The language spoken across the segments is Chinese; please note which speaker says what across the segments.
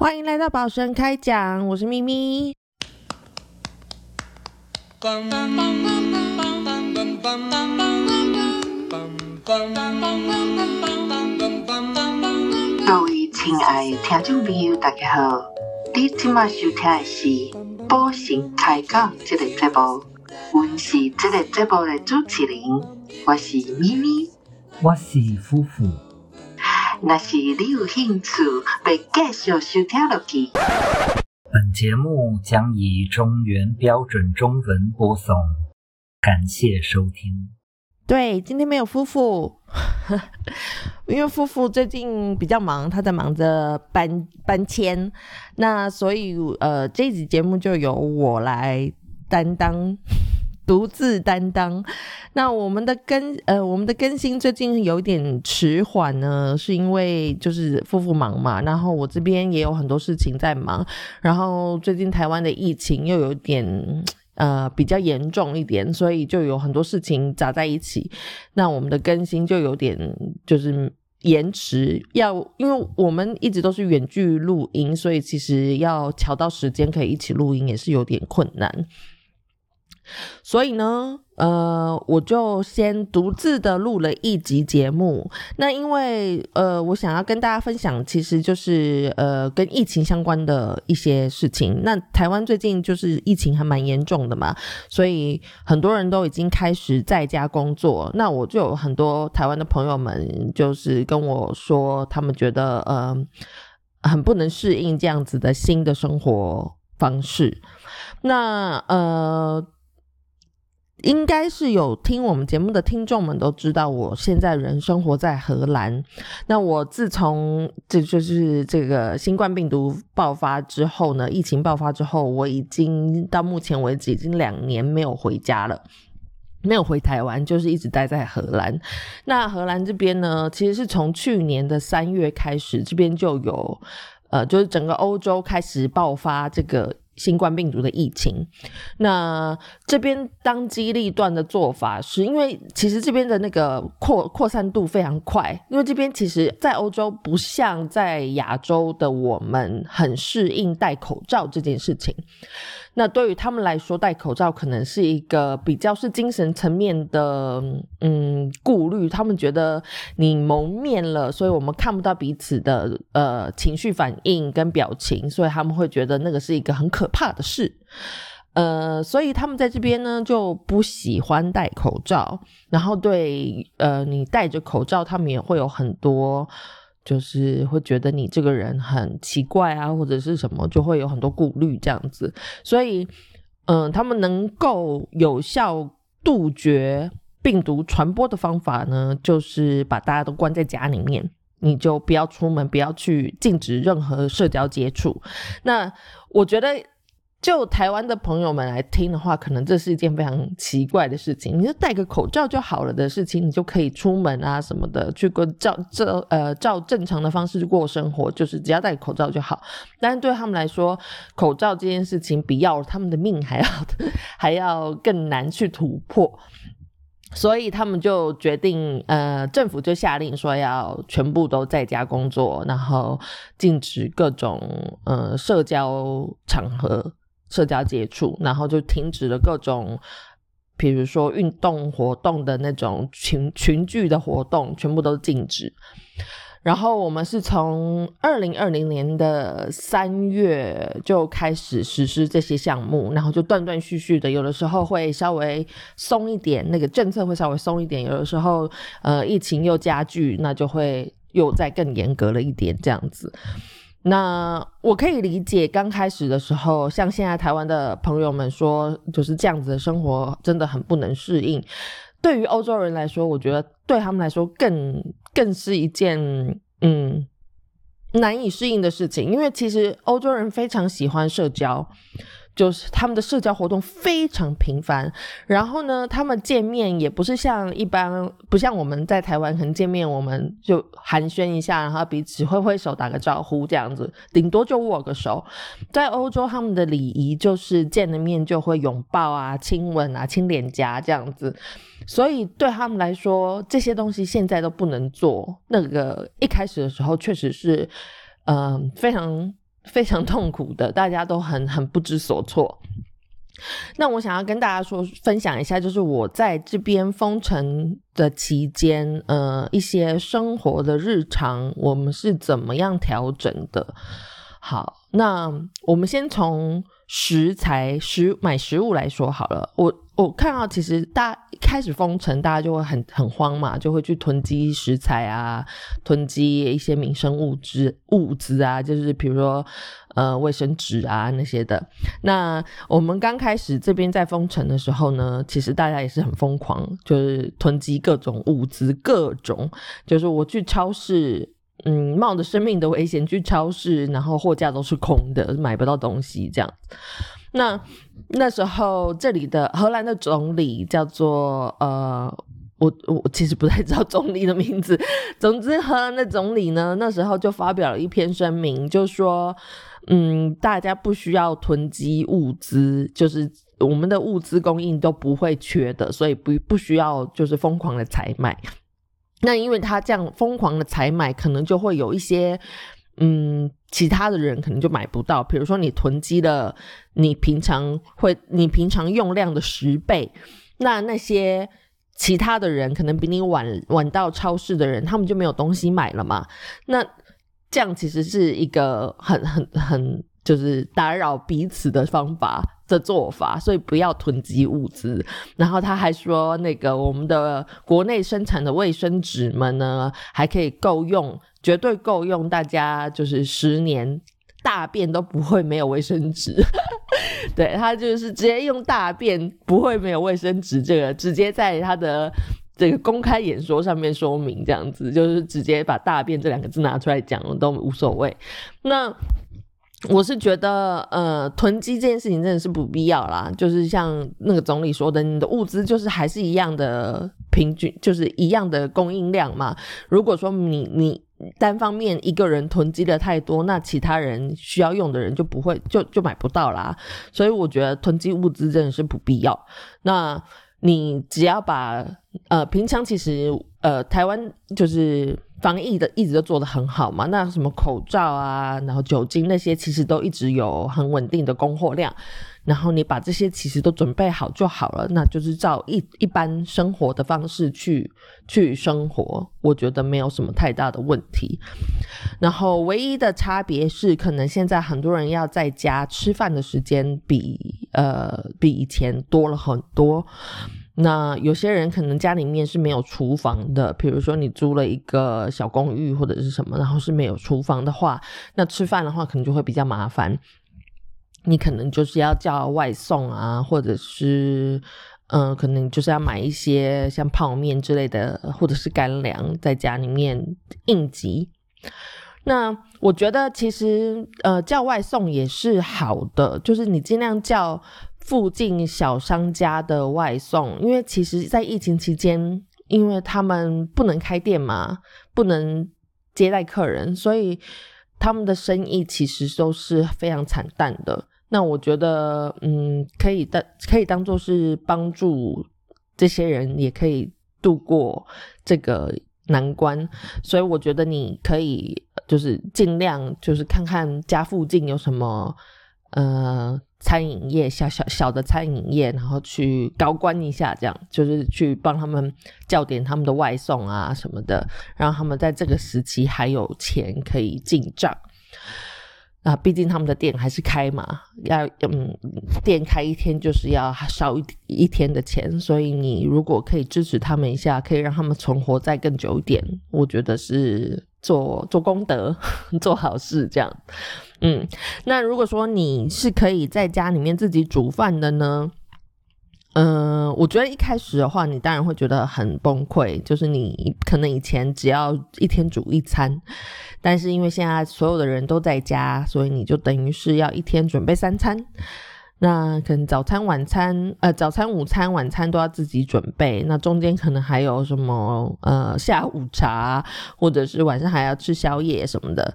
Speaker 1: 欢迎来到宝神开讲，我是咪咪。
Speaker 2: 各位亲爱的听众朋友，大家好！你今麦收听的是《宝神开讲》这个节目，我是这个节目的主持人，我是咪咪。
Speaker 3: 我是夫妇。
Speaker 2: 若是你有兴趣，要继续收听落去。
Speaker 3: 本节目将以中原标准中文播送，感谢收听。
Speaker 1: 对，今天没有夫妇，因为夫妇最近比较忙，他在忙着搬搬迁，那所以呃，这集节目就由我来担当，独自担当。那我们的更呃，我们的更新最近有点迟缓呢，是因为就是夫妇忙嘛，然后我这边也有很多事情在忙，然后最近台湾的疫情又有点。呃，比较严重一点，所以就有很多事情砸在一起，那我们的更新就有点就是延迟。要因为我们一直都是远距录音，所以其实要调到时间可以一起录音也是有点困难。所以呢，呃，我就先独自的录了一集节目。那因为呃，我想要跟大家分享，其实就是呃，跟疫情相关的一些事情。那台湾最近就是疫情还蛮严重的嘛，所以很多人都已经开始在家工作。那我就有很多台湾的朋友们，就是跟我说，他们觉得呃，很不能适应这样子的新的生活方式。那呃。应该是有听我们节目的听众们都知道，我现在人生活在荷兰。那我自从这就是这个新冠病毒爆发之后呢，疫情爆发之后，我已经到目前为止已经两年没有回家了，没有回台湾，就是一直待在荷兰。那荷兰这边呢，其实是从去年的三月开始，这边就有呃，就是整个欧洲开始爆发这个。新冠病毒的疫情，那这边当机立断的做法，是因为其实这边的那个扩扩散度非常快，因为这边其实，在欧洲不像在亚洲的我们很适应戴口罩这件事情。那对于他们来说，戴口罩可能是一个比较是精神层面的嗯顾虑。他们觉得你蒙面了，所以我们看不到彼此的呃情绪反应跟表情，所以他们会觉得那个是一个很可怕的事。呃，所以他们在这边呢就不喜欢戴口罩，然后对呃你戴着口罩，他们也会有很多。就是会觉得你这个人很奇怪啊，或者是什么，就会有很多顾虑这样子。所以，嗯，他们能够有效杜绝病毒传播的方法呢，就是把大家都关在家里面，你就不要出门，不要去禁止任何社交接触。那我觉得。就台湾的朋友们来听的话，可能这是一件非常奇怪的事情。你就戴个口罩就好了的事情，你就可以出门啊什么的，去过照照呃照正常的方式过生活，就是只要戴口罩就好。但是对他们来说，口罩这件事情比要他们的命还要 还要更难去突破，所以他们就决定，呃，政府就下令说要全部都在家工作，然后禁止各种呃社交场合。社交接触，然后就停止了各种，比如说运动活动的那种群群聚的活动，全部都禁止。然后我们是从二零二零年的三月就开始实施这些项目，然后就断断续续的，有的时候会稍微松一点，那个政策会稍微松一点；有的时候，呃，疫情又加剧，那就会又再更严格了一点，这样子。那我可以理解，刚开始的时候，像现在台湾的朋友们说，就是这样子的生活真的很不能适应。对于欧洲人来说，我觉得对他们来说更更是一件嗯难以适应的事情，因为其实欧洲人非常喜欢社交。就是他们的社交活动非常频繁，然后呢，他们见面也不是像一般，不像我们在台湾可能见面我们就寒暄一下，然后彼此挥挥手打个招呼这样子，顶多就握个手。在欧洲，他们的礼仪就是见了面就会拥抱啊、亲吻啊、亲脸颊这样子，所以对他们来说，这些东西现在都不能做。那个一开始的时候，确实是，嗯，非常。非常痛苦的，大家都很很不知所措。那我想要跟大家说分享一下，就是我在这边封城的期间，呃，一些生活的日常，我们是怎么样调整的。好，那我们先从食材食买食物来说好了。我我看到其实大一开始封城，大家就会很很慌嘛，就会去囤积食材啊，囤积一些民生物资物资啊，就是比如说呃卫生纸啊那些的。那我们刚开始这边在封城的时候呢，其实大家也是很疯狂，就是囤积各种物资，各种就是我去超市。嗯，冒着生命的危险去超市，然后货架都是空的，买不到东西这样。那那时候，这里的荷兰的总理叫做呃，我我其实不太知道总理的名字。总之，荷兰的总理呢，那时候就发表了一篇声明，就说嗯，大家不需要囤积物资，就是我们的物资供应都不会缺的，所以不不需要就是疯狂的采买。那因为他这样疯狂的采买，可能就会有一些，嗯，其他的人可能就买不到。比如说你囤积了你平常会你平常用量的十倍，那那些其他的人可能比你晚晚到超市的人，他们就没有东西买了嘛。那这样其实是一个很很很就是打扰彼此的方法。的做法，所以不要囤积物资。然后他还说，那个我们的国内生产的卫生纸们呢，还可以够用，绝对够用，大家就是十年大便都不会没有卫生纸。对他就是直接用大便不会没有卫生纸，这个直接在他的这个公开演说上面说明，这样子就是直接把大便这两个字拿出来讲都无所谓。那。我是觉得，呃，囤积这件事情真的是不必要啦。就是像那个总理说的，你的物资就是还是一样的平均，就是一样的供应量嘛。如果说你你单方面一个人囤积的太多，那其他人需要用的人就不会就就买不到啦。所以我觉得囤积物资真的是不必要。那你只要把呃，平常其实呃，台湾就是。防疫的一直都做得很好嘛，那什么口罩啊，然后酒精那些其实都一直有很稳定的供货量，然后你把这些其实都准备好就好了，那就是照一一般生活的方式去去生活，我觉得没有什么太大的问题。然后唯一的差别是，可能现在很多人要在家吃饭的时间比呃比以前多了很多。那有些人可能家里面是没有厨房的，比如说你租了一个小公寓或者是什么，然后是没有厨房的话，那吃饭的话可能就会比较麻烦。你可能就是要叫外送啊，或者是嗯，可能就是要买一些像泡面之类的，或者是干粮在家里面应急。那我觉得其实呃叫外送也是好的，就是你尽量叫。附近小商家的外送，因为其实，在疫情期间，因为他们不能开店嘛，不能接待客人，所以他们的生意其实都是非常惨淡的。那我觉得，嗯，可以当可以当做是帮助这些人，也可以度过这个难关。所以我觉得你可以就是尽量就是看看家附近有什么，呃。餐饮业小小小的餐饮业，然后去高官一下，这样就是去帮他们叫点他们的外送啊什么的，让他们在这个时期还有钱可以进账。啊，毕竟他们的店还是开嘛，要嗯，店开一天就是要少一一天的钱，所以你如果可以支持他们一下，可以让他们存活再更久一点，我觉得是做做功德、做好事这样。嗯，那如果说你是可以在家里面自己煮饭的呢？嗯，我觉得一开始的话，你当然会觉得很崩溃，就是你可能以前只要一天煮一餐，但是因为现在所有的人都在家，所以你就等于是要一天准备三餐。那可能早餐、晚餐，呃，早餐、午餐、晚餐都要自己准备，那中间可能还有什么呃下午茶，或者是晚上还要吃宵夜什么的。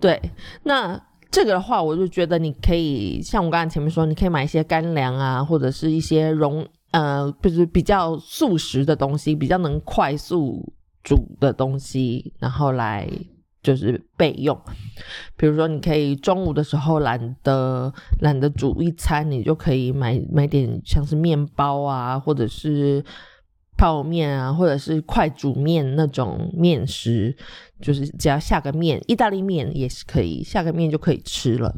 Speaker 1: 对，那。这个的话，我就觉得你可以像我刚才前面说，你可以买一些干粮啊，或者是一些容呃，就是比较速食的东西，比较能快速煮的东西，然后来就是备用。比如说，你可以中午的时候懒得懒得煮一餐，你就可以买买点像是面包啊，或者是泡面啊，或者是快煮面那种面食，就是只要下个面，意大利面也是可以下个面就可以吃了。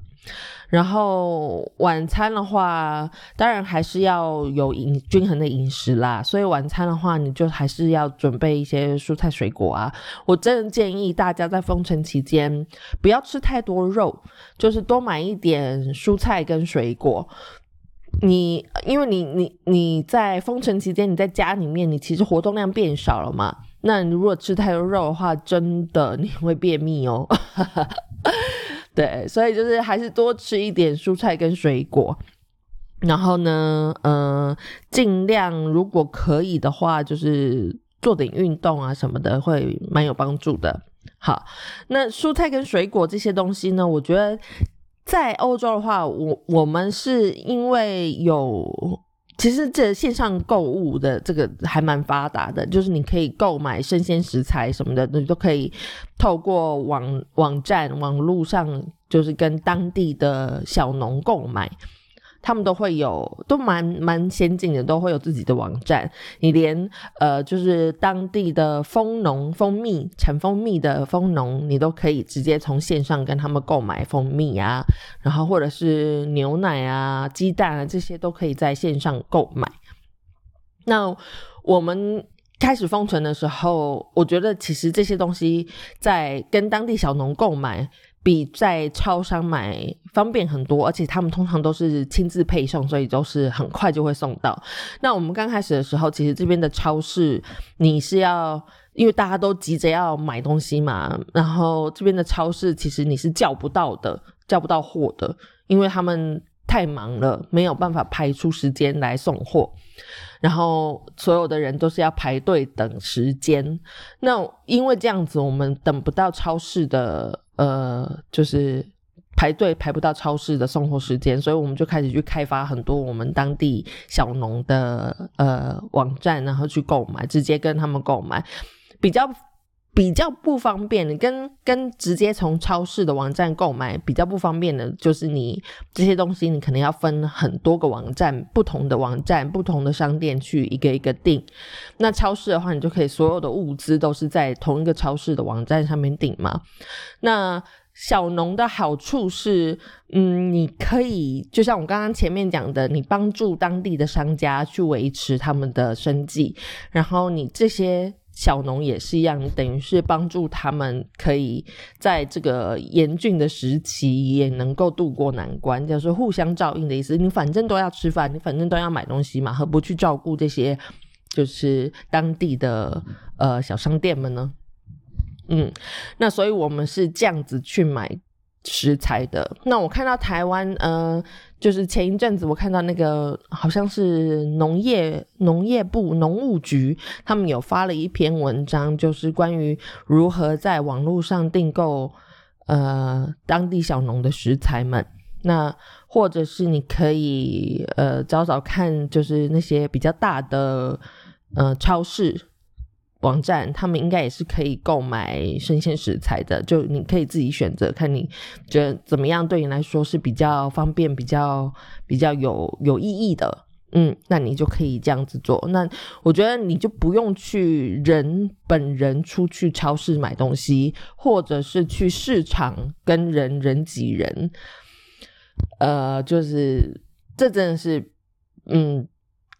Speaker 1: 然后晚餐的话，当然还是要有饮均衡的饮食啦。所以晚餐的话，你就还是要准备一些蔬菜水果啊。我真的建议大家在封城期间不要吃太多肉，就是多买一点蔬菜跟水果。你因为你你你在封城期间你在家里面，你其实活动量变少了嘛。那你如果吃太多肉的话，真的你会便秘哦。对，所以就是还是多吃一点蔬菜跟水果，然后呢，呃，尽量如果可以的话，就是做点运动啊什么的，会蛮有帮助的。好，那蔬菜跟水果这些东西呢，我觉得在欧洲的话，我我们是因为有。其实这线上购物的这个还蛮发达的，就是你可以购买生鲜食材什么的，你都可以透过网网站、网络上，就是跟当地的小农购买。他们都会有，都蛮蛮先进的，都会有自己的网站。你连呃，就是当地的蜂农、蜂蜜产蜂蜜的蜂农，你都可以直接从线上跟他们购买蜂蜜啊，然后或者是牛奶啊、鸡蛋啊这些都可以在线上购买。那我们开始封存的时候，我觉得其实这些东西在跟当地小农购买。比在超商买方便很多，而且他们通常都是亲自配送，所以都是很快就会送到。那我们刚开始的时候，其实这边的超市你是要，因为大家都急着要买东西嘛，然后这边的超市其实你是叫不到的，叫不到货的，因为他们太忙了，没有办法排出时间来送货。然后所有的人都是要排队等时间，那因为这样子，我们等不到超市的，呃，就是排队排不到超市的送货时间，所以我们就开始去开发很多我们当地小农的呃网站，然后去购买，直接跟他们购买，比较。比较不方便，你跟跟直接从超市的网站购买比较不方便的，就是你这些东西你可能要分很多个网站，不同的网站、不同的商店去一个一个订。那超市的话，你就可以所有的物资都是在同一个超市的网站上面订嘛。那小农的好处是，嗯，你可以就像我刚刚前面讲的，你帮助当地的商家去维持他们的生计，然后你这些。小农也是一样，等于是帮助他们可以在这个严峻的时期也能够度过难关，就是互相照应的意思。你反正都要吃饭，你反正都要买东西嘛，何不去照顾这些就是当地的呃小商店们呢？嗯，那所以我们是这样子去买。食材的那我看到台湾，呃，就是前一阵子我看到那个好像是农业农业部农务局，他们有发了一篇文章，就是关于如何在网络上订购呃当地小农的食材们。那或者是你可以呃找找看，就是那些比较大的呃超市。网站他们应该也是可以购买生鲜食材的，就你可以自己选择，看你觉得怎么样对你来说是比较方便、比较比较有有意义的，嗯，那你就可以这样子做。那我觉得你就不用去人本人出去超市买东西，或者是去市场跟人人挤人，呃，就是这真的是，嗯。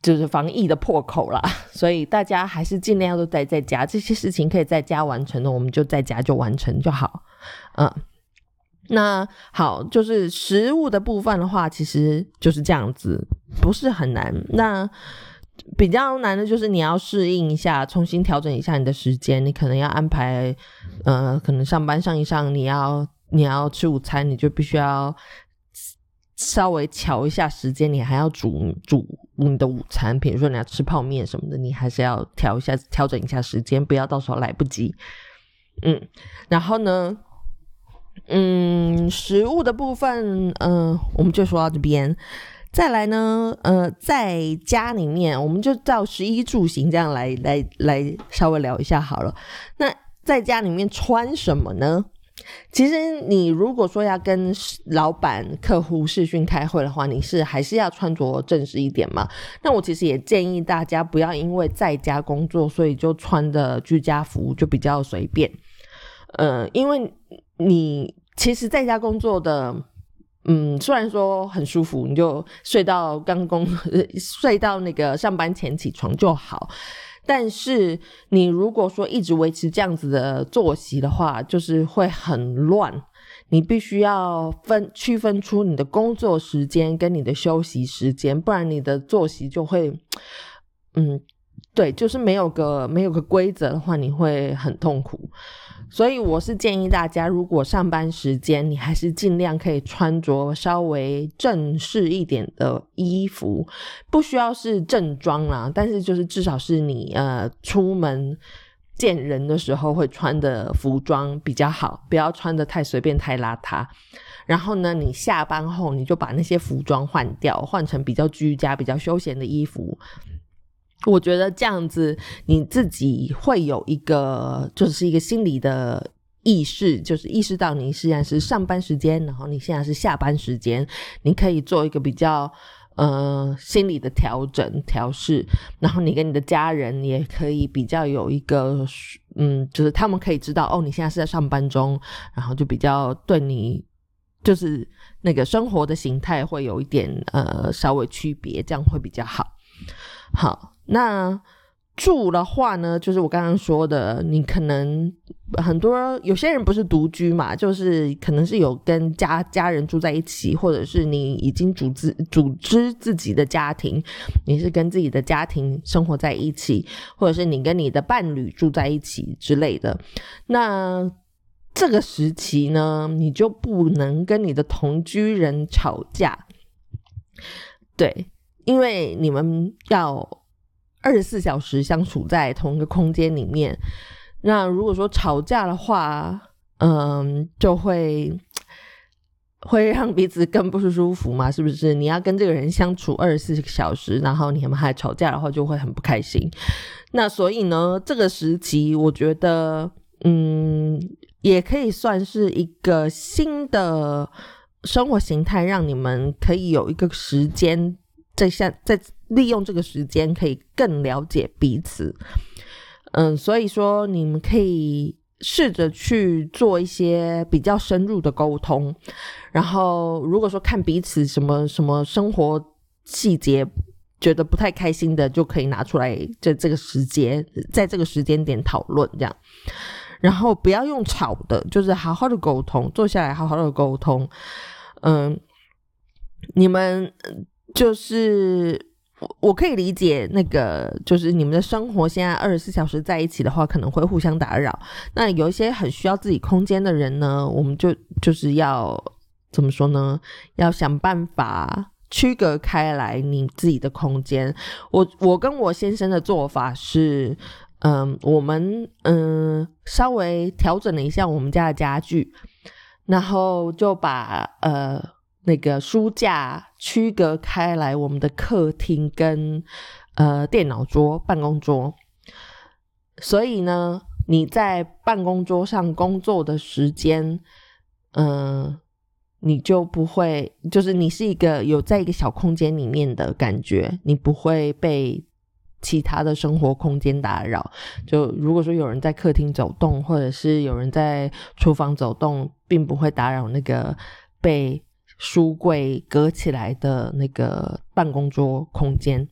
Speaker 1: 就是防疫的破口啦，所以大家还是尽量都待在家，这些事情可以在家完成的，我们就在家就完成就好。嗯，那好，就是食物的部分的话，其实就是这样子，不是很难。那比较难的就是你要适应一下，重新调整一下你的时间，你可能要安排，呃，可能上班上一上，你要你要吃午餐，你就必须要。稍微调一下时间，你还要煮煮你的午餐，比如说你要吃泡面什么的，你还是要调一下调整一下时间，不要到时候来不及。嗯，然后呢，嗯，食物的部分，嗯，我们就说到这边。再来呢，呃，在家里面，我们就照十一住行这样来来来稍微聊一下好了。那在家里面穿什么呢？其实你如果说要跟老板、客户视讯开会的话，你是还是要穿着正式一点嘛？那我其实也建议大家不要因为在家工作，所以就穿的居家服就比较随便。呃，因为你其实在家工作的，嗯，虽然说很舒服，你就睡到刚工 睡到那个上班前起床就好。但是你如果说一直维持这样子的作息的话，就是会很乱。你必须要分区分出你的工作时间跟你的休息时间，不然你的作息就会，嗯，对，就是没有个没有个规则的话，你会很痛苦。所以我是建议大家，如果上班时间你还是尽量可以穿着稍微正式一点的衣服，不需要是正装啦，但是就是至少是你呃出门见人的时候会穿的服装比较好，不要穿的太随便太邋遢。然后呢，你下班后你就把那些服装换掉，换成比较居家、比较休闲的衣服。我觉得这样子，你自己会有一个，就是一个心理的意识，就是意识到你现在是上班时间，然后你现在是下班时间，你可以做一个比较呃心理的调整调试，然后你跟你的家人也可以比较有一个，嗯，就是他们可以知道哦，你现在是在上班中，然后就比较对你就是那个生活的形态会有一点呃稍微区别，这样会比较好，好。那住的话呢，就是我刚刚说的，你可能很多有些人不是独居嘛，就是可能是有跟家家人住在一起，或者是你已经组织组织自己的家庭，你是跟自己的家庭生活在一起，或者是你跟你的伴侣住在一起之类的。那这个时期呢，你就不能跟你的同居人吵架，对，因为你们要。二十四小时相处在同一个空间里面，那如果说吵架的话，嗯，就会会让彼此更不舒服嘛？是不是？你要跟这个人相处二十四小时，然后你们还吵架的话，就会很不开心。那所以呢，这个时期，我觉得，嗯，也可以算是一个新的生活形态，让你们可以有一个时间。在下在利用这个时间，可以更了解彼此。嗯，所以说你们可以试着去做一些比较深入的沟通。然后，如果说看彼此什么什么生活细节觉得不太开心的，就可以拿出来，在这个时间，在这个时间点讨论这样。然后不要用吵的，就是好好的沟通，坐下来好好的沟通。嗯，你们。就是我可以理解那个，就是你们的生活现在二十四小时在一起的话，可能会互相打扰。那有一些很需要自己空间的人呢，我们就就是要怎么说呢？要想办法区隔开来你自己的空间。我我跟我先生的做法是，嗯，我们嗯稍微调整了一下我们家的家具，然后就把呃。那个书架区隔开来，我们的客厅跟呃电脑桌、办公桌。所以呢，你在办公桌上工作的时间，嗯，你就不会，就是你是一个有在一个小空间里面的感觉，你不会被其他的生活空间打扰。就如果说有人在客厅走动，或者是有人在厨房走动，并不会打扰那个被。书柜隔起来的那个办公桌空间，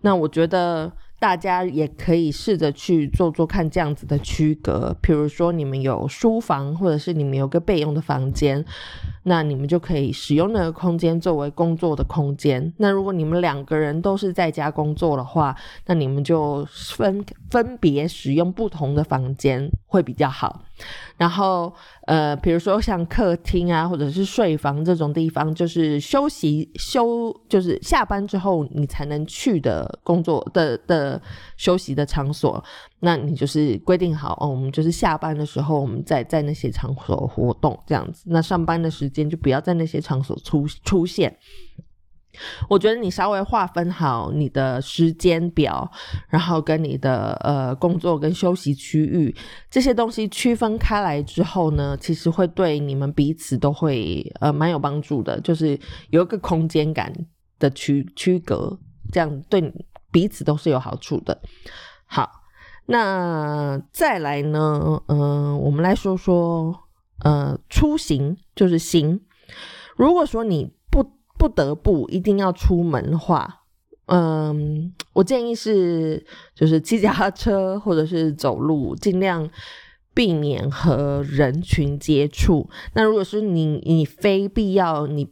Speaker 1: 那我觉得。大家也可以试着去做做看这样子的区隔，比如说你们有书房，或者是你们有个备用的房间，那你们就可以使用那个空间作为工作的空间。那如果你们两个人都是在家工作的话，那你们就分分别使用不同的房间会比较好。然后，呃，比如说像客厅啊，或者是睡房这种地方，就是休息休，就是下班之后你才能去的工作的的。休息的场所，那你就是规定好哦。我们就是下班的时候，我们在在那些场所活动这样子。那上班的时间就不要在那些场所出出现。我觉得你稍微划分好你的时间表，然后跟你的呃工作跟休息区域这些东西区分开来之后呢，其实会对你们彼此都会呃蛮有帮助的，就是有一个空间感的区区隔，这样对彼此都是有好处的。好，那再来呢，嗯、我们来说说呃出行，就是行。如果说你不得不一定要出门的话，嗯，我建议是就是骑脚踏车或者是走路，尽量避免和人群接触。那如果是你你非必要你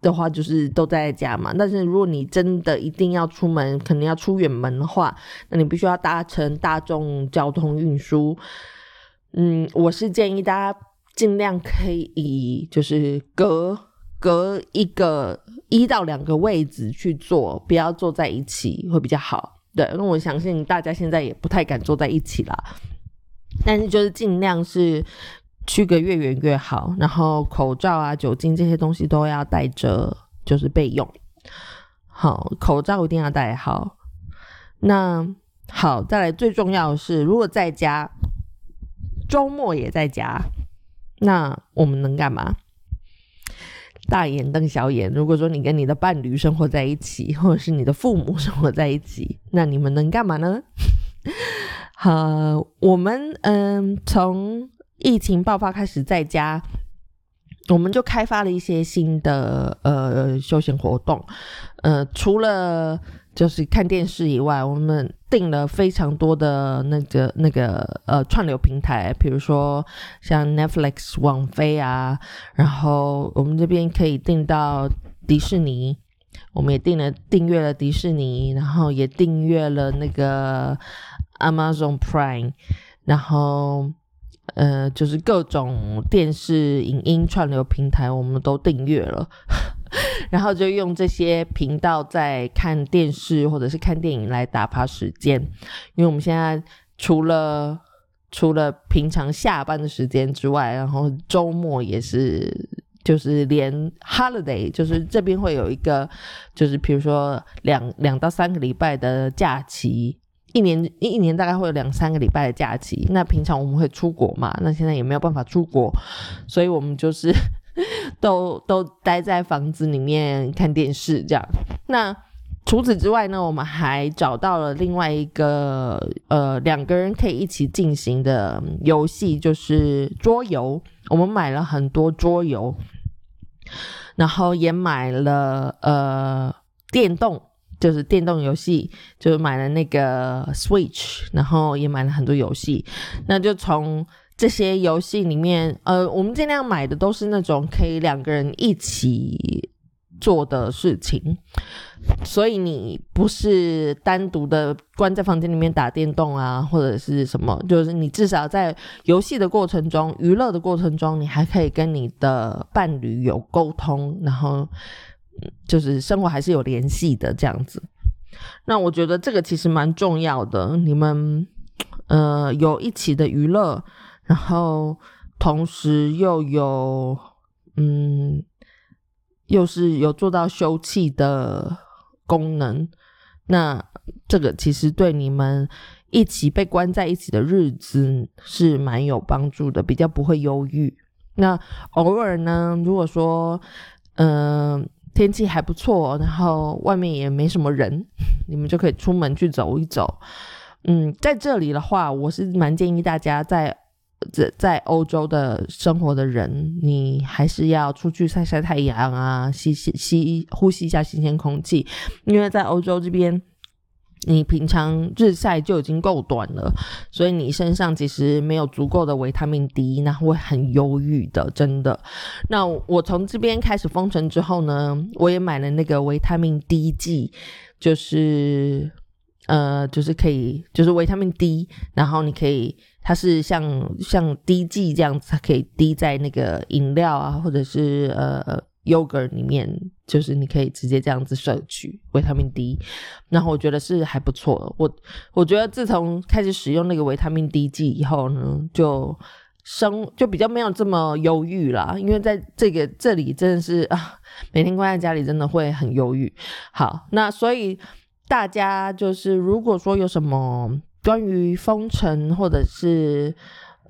Speaker 1: 的话，就是都在家嘛。但是如果你真的一定要出门，可能要出远门的话，那你必须要搭乘大众交通运输。嗯，我是建议大家尽量可以就是隔隔一个一到两个位置去坐，不要坐在一起会比较好。对，那我相信大家现在也不太敢坐在一起啦，但是就是尽量是去隔越远越好，然后口罩啊、酒精这些东西都要带着，就是备用。好，口罩一定要戴好。那好，再来最重要的是，如果在家，周末也在家，那我们能干嘛？大眼瞪小眼。如果说你跟你的伴侣生活在一起，或者是你的父母生活在一起，那你们能干嘛呢？好，我们嗯，从疫情爆发开始在家，我们就开发了一些新的呃休闲活动。呃，除了就是看电视以外，我们订了非常多的那个那个呃串流平台，比如说像 Netflix、网飞啊，然后我们这边可以订到迪士尼，我们也订了订阅了迪士尼，然后也订阅了那个 Amazon Prime，然后呃就是各种电视影音串流平台我们都订阅了。然后就用这些频道在看电视或者是看电影来打发时间，因为我们现在除了除了平常下班的时间之外，然后周末也是，就是连 holiday，就是这边会有一个，就是比如说两两到三个礼拜的假期。一年一一年大概会有两三个礼拜的假期，那平常我们会出国嘛？那现在也没有办法出国，所以我们就是 都都待在房子里面看电视这样。那除此之外呢，我们还找到了另外一个呃两个人可以一起进行的游戏，就是桌游。我们买了很多桌游，然后也买了呃电动。就是电动游戏，就是买了那个 Switch，然后也买了很多游戏。那就从这些游戏里面，呃，我们尽量买的都是那种可以两个人一起做的事情。所以你不是单独的关在房间里面打电动啊，或者是什么，就是你至少在游戏的过程中、娱乐的过程中，你还可以跟你的伴侣有沟通，然后。就是生活还是有联系的这样子，那我觉得这个其实蛮重要的。你们呃有一起的娱乐，然后同时又有嗯，又是有做到休憩的功能，那这个其实对你们一起被关在一起的日子是蛮有帮助的，比较不会忧郁。那偶尔呢，如果说嗯。天气还不错，然后外面也没什么人，你们就可以出门去走一走。嗯，在这里的话，我是蛮建议大家在在在欧洲的生活的人，你还是要出去晒晒太阳啊，吸吸吸呼吸一下新鲜空气，因为在欧洲这边。你平常日晒就已经够短了，所以你身上其实没有足够的维他命 D，那会很忧郁的，真的。那我从这边开始封城之后呢，我也买了那个维他命 D 剂，就是呃，就是可以，就是维他命 D，然后你可以，它是像像滴剂这样子，它可以滴在那个饮料啊，或者是呃。yogurt 里面就是你可以直接这样子摄取维他命 D，然后我觉得是还不错。我我觉得自从开始使用那个维他命 D 剂以后呢，就生就比较没有这么忧郁啦，因为在这个这里真的是啊，每天关在家里真的会很忧郁。好，那所以大家就是如果说有什么关于封城或者是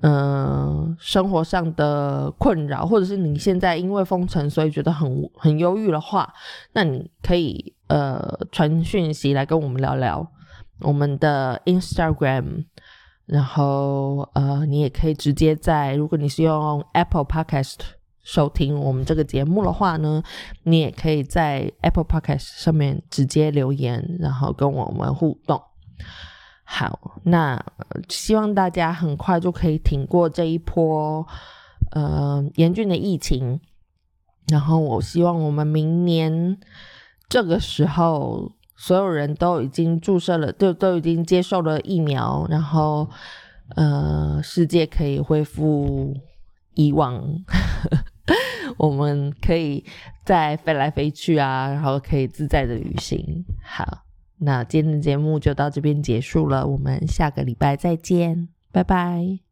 Speaker 1: 嗯生活上的困扰，或者是你现在因为封城所以觉得很很忧郁的话，那你可以呃传讯息来跟我们聊聊我们的 Instagram。然后，呃，你也可以直接在，如果你是用 Apple Podcast 收听我们这个节目的话呢，你也可以在 Apple Podcast 上面直接留言，然后跟我们互动。好，那希望大家很快就可以挺过这一波呃严峻的疫情。然后，我希望我们明年这个时候。所有人都已经注射了，都都已经接受了疫苗，然后，呃，世界可以恢复以往，我们可以再飞来飞去啊，然后可以自在的旅行。好，那今天的节目就到这边结束了，我们下个礼拜再见，拜拜。